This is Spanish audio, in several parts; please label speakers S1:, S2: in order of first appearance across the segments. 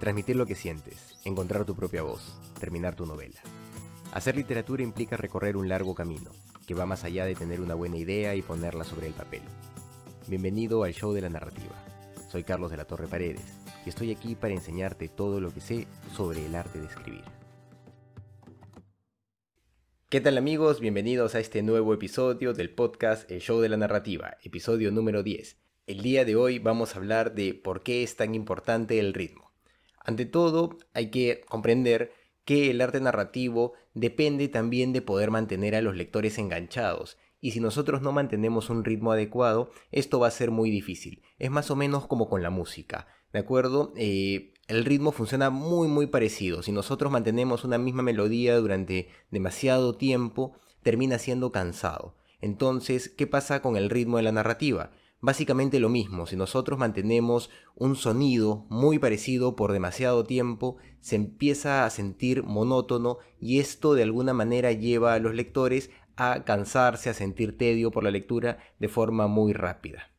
S1: Transmitir lo que sientes, encontrar tu propia voz, terminar tu novela. Hacer literatura implica recorrer un largo camino, que va más allá de tener una buena idea y ponerla sobre el papel. Bienvenido al show de la narrativa. Soy Carlos de la Torre Paredes y estoy aquí para enseñarte todo lo que sé sobre el arte de escribir. ¿Qué tal amigos? Bienvenidos a este nuevo episodio del podcast El Show de la Narrativa, episodio número 10. El día de hoy vamos a hablar de por qué es tan importante el ritmo. Ante todo, hay que comprender que el arte narrativo depende también de poder mantener a los lectores enganchados, y si nosotros no mantenemos un ritmo adecuado, esto va a ser muy difícil. Es más o menos como con la música, ¿de acuerdo? Eh, el ritmo funciona muy muy parecido. Si nosotros mantenemos una misma melodía durante demasiado tiempo, termina siendo cansado. Entonces, ¿qué pasa con el ritmo de la narrativa? Básicamente lo mismo, si nosotros mantenemos un sonido muy parecido por demasiado tiempo, se empieza a sentir monótono y esto de alguna manera lleva a los lectores a cansarse, a sentir tedio por la lectura de forma muy rápida.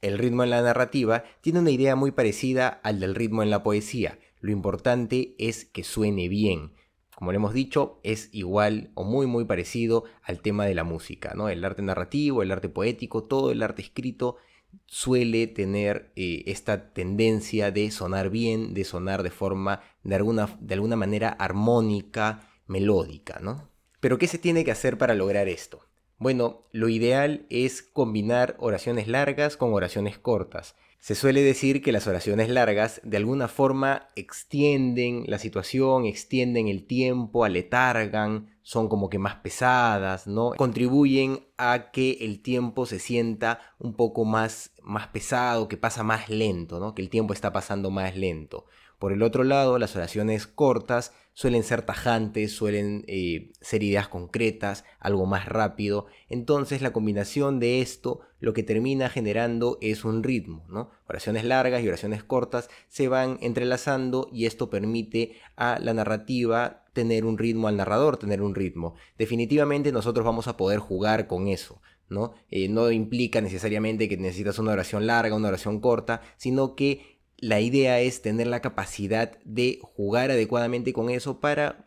S1: El ritmo en la narrativa tiene una idea muy parecida al del ritmo en la poesía. Lo importante es que suene bien. Como le hemos dicho, es igual o muy muy parecido al tema de la música, ¿no? El arte narrativo, el arte poético, todo el arte escrito suele tener eh, esta tendencia de sonar bien, de sonar de forma, de alguna, de alguna manera armónica, melódica, ¿no? Pero ¿qué se tiene que hacer para lograr esto? Bueno, lo ideal es combinar oraciones largas con oraciones cortas. Se suele decir que las oraciones largas de alguna forma extienden la situación, extienden el tiempo, aletargan, son como que más pesadas, ¿no? Contribuyen a que el tiempo se sienta un poco más, más pesado, que pasa más lento, ¿no? Que el tiempo está pasando más lento. Por el otro lado, las oraciones cortas suelen ser tajantes, suelen eh, ser ideas concretas, algo más rápido. Entonces la combinación de esto lo que termina generando es un ritmo, ¿no? Oraciones largas y oraciones cortas se van entrelazando y esto permite a la narrativa tener un ritmo, al narrador tener un ritmo. Definitivamente nosotros vamos a poder jugar con eso. ¿no? Eh, no implica necesariamente que necesitas una oración larga, una oración corta, sino que la idea es tener la capacidad de jugar adecuadamente con eso para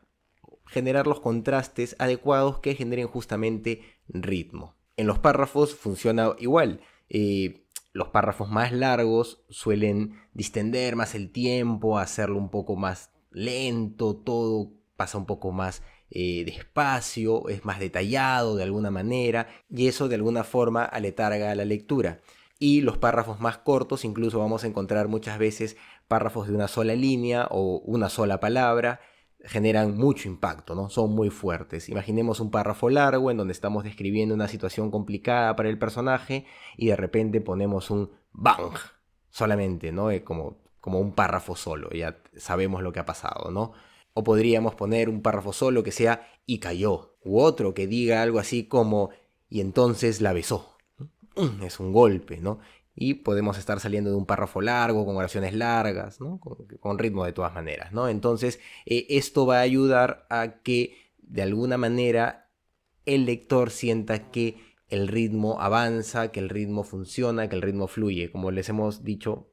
S1: generar los contrastes adecuados que generen justamente ritmo. En los párrafos funciona igual. Eh, los párrafos más largos suelen distender más el tiempo, hacerlo un poco más lento, todo pasa un poco más eh, despacio, es más detallado de alguna manera y eso de alguna forma aletarga la lectura y los párrafos más cortos, incluso vamos a encontrar muchas veces párrafos de una sola línea o una sola palabra, generan mucho impacto, ¿no? Son muy fuertes. Imaginemos un párrafo largo en donde estamos describiendo una situación complicada para el personaje y de repente ponemos un bang solamente, ¿no? Como, como un párrafo solo, ya sabemos lo que ha pasado, ¿no? O podríamos poner un párrafo solo que sea y cayó, u otro que diga algo así como y entonces la besó, es un golpe, ¿no? Y podemos estar saliendo de un párrafo largo, con oraciones largas, ¿no? Con, ritmo de todas maneras, ¿no? Entonces, eh, esto va a ayudar a que de alguna manera el lector sienta que el ritmo avanza, que el ritmo funciona, que el ritmo fluye. Como les hemos dicho,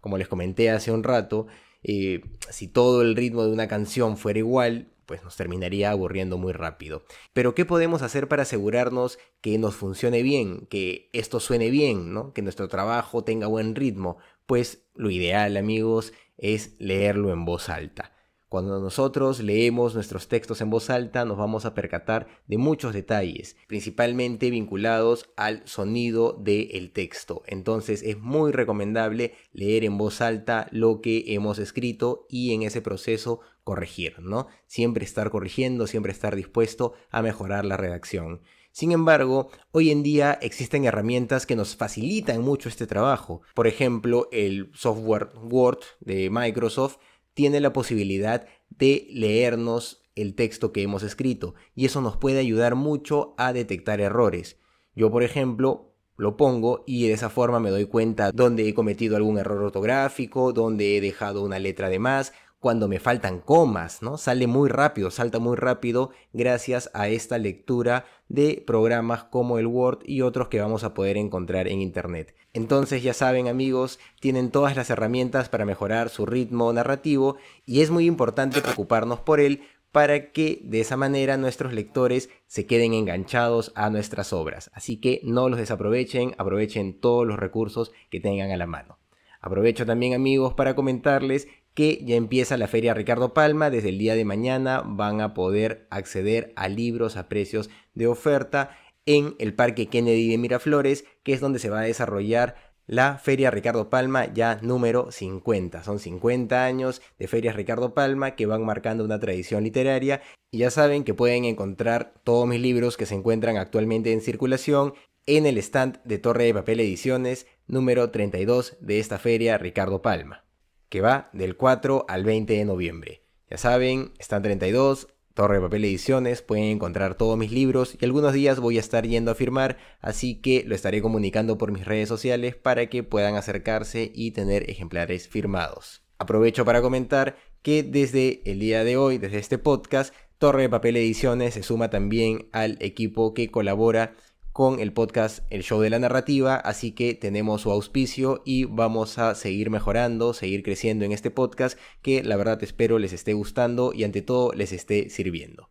S1: como les comenté hace un rato, eh, si todo el ritmo de una canción fuera igual, pues nos terminaría aburriendo muy rápido. Pero ¿qué podemos hacer para asegurarnos que nos funcione bien, que esto suene bien, ¿no? que nuestro trabajo tenga buen ritmo? Pues lo ideal, amigos, es leerlo en voz alta. Cuando nosotros leemos nuestros textos en voz alta nos vamos a percatar de muchos detalles, principalmente vinculados al sonido del texto. Entonces es muy recomendable leer en voz alta lo que hemos escrito y en ese proceso corregir, ¿no? Siempre estar corrigiendo, siempre estar dispuesto a mejorar la redacción. Sin embargo, hoy en día existen herramientas que nos facilitan mucho este trabajo. Por ejemplo, el software Word de Microsoft tiene la posibilidad de leernos el texto que hemos escrito y eso nos puede ayudar mucho a detectar errores. Yo, por ejemplo, lo pongo y de esa forma me doy cuenta dónde he cometido algún error ortográfico, dónde he dejado una letra de más, cuando me faltan comas, ¿no? Sale muy rápido, salta muy rápido gracias a esta lectura de programas como el Word y otros que vamos a poder encontrar en Internet. Entonces ya saben amigos, tienen todas las herramientas para mejorar su ritmo narrativo y es muy importante preocuparnos por él para que de esa manera nuestros lectores se queden enganchados a nuestras obras. Así que no los desaprovechen, aprovechen todos los recursos que tengan a la mano. Aprovecho también amigos para comentarles que ya empieza la Feria Ricardo Palma. Desde el día de mañana van a poder acceder a libros a precios de oferta en el Parque Kennedy de Miraflores, que es donde se va a desarrollar la Feria Ricardo Palma ya número 50. Son 50 años de Ferias Ricardo Palma que van marcando una tradición literaria y ya saben que pueden encontrar todos mis libros que se encuentran actualmente en circulación en el stand de Torre de Papel Ediciones número 32 de esta Feria Ricardo Palma que va del 4 al 20 de noviembre. Ya saben, están 32, Torre de Papel Ediciones, pueden encontrar todos mis libros y algunos días voy a estar yendo a firmar, así que lo estaré comunicando por mis redes sociales para que puedan acercarse y tener ejemplares firmados. Aprovecho para comentar que desde el día de hoy, desde este podcast, Torre de Papel Ediciones se suma también al equipo que colabora con el podcast El Show de la Narrativa, así que tenemos su auspicio y vamos a seguir mejorando, seguir creciendo en este podcast que la verdad espero les esté gustando y ante todo les esté sirviendo.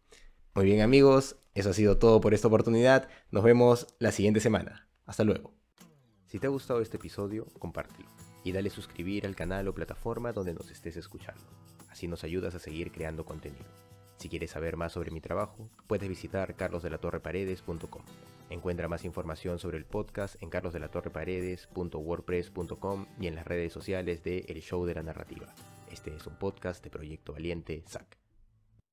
S1: Muy bien amigos, eso ha sido todo por esta oportunidad, nos vemos la siguiente semana. Hasta luego. Si te ha gustado este episodio, compártelo y dale suscribir al canal o plataforma donde nos estés escuchando. Así nos ayudas a seguir creando contenido. Si quieres saber más sobre mi trabajo, puedes visitar carlosdelatorreparedes.com. Encuentra más información sobre el podcast en carlosdelatorreparedes.wordpress.com y en las redes sociales de El Show de la Narrativa. Este es un podcast de Proyecto Valiente, SAC.